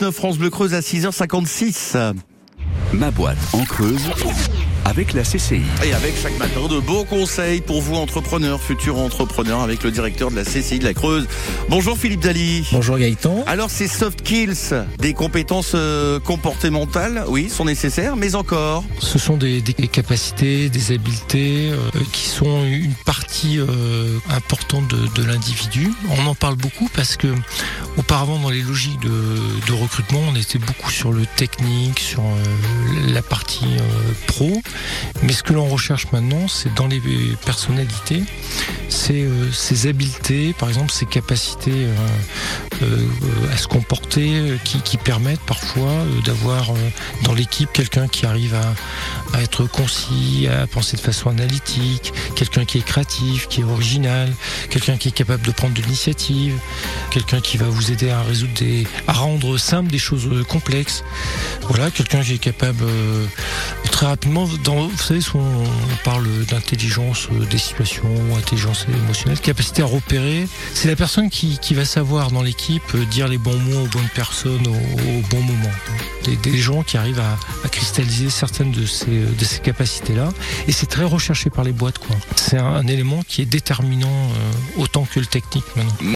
6h19, France Bleu Creuse à 6h56. Ma boîte en Creuse avec la CCI. Et avec chaque matin de beaux conseils pour vous entrepreneurs, futurs entrepreneurs, avec le directeur de la CCI de la Creuse. Bonjour Philippe Dali. Bonjour Gaëtan. Alors ces soft skills, des compétences euh, comportementales, oui, sont nécessaires, mais encore. Ce sont des, des capacités, des habiletés euh, qui sont une partie euh, importante de, de l'individu. On en parle beaucoup parce que auparavant dans les logiques de, de recrutement, on était beaucoup sur le technique, sur euh, Mais ce que l'on recherche maintenant, c'est dans les personnalités, c'est euh, ces habiletés, par exemple ces capacités euh, euh, à se comporter, euh, qui, qui permettent parfois euh, d'avoir euh, dans l'équipe quelqu'un qui arrive à, à être concis, à penser de façon analytique, quelqu'un qui est créatif, qui est original, quelqu'un qui est capable de prendre de l'initiative, quelqu'un qui va vous aider à résoudre des, à rendre simple des choses complexes. Voilà, quelqu'un qui est capable très rapidement. Dans, vous savez, on parle d'intelligence euh, des situations, intelligence émotionnelle, capacité à repérer. C'est la personne qui, qui va savoir dans l'équipe euh, dire les bons mots aux bonnes personnes au, bon moment. Des, gens qui arrivent à, cristalliser certaines de ces, de ces capacités-là. Et c'est très recherché par les boîtes. quoi. C'est un, un élément qui est déterminant euh, autant que le technique maintenant.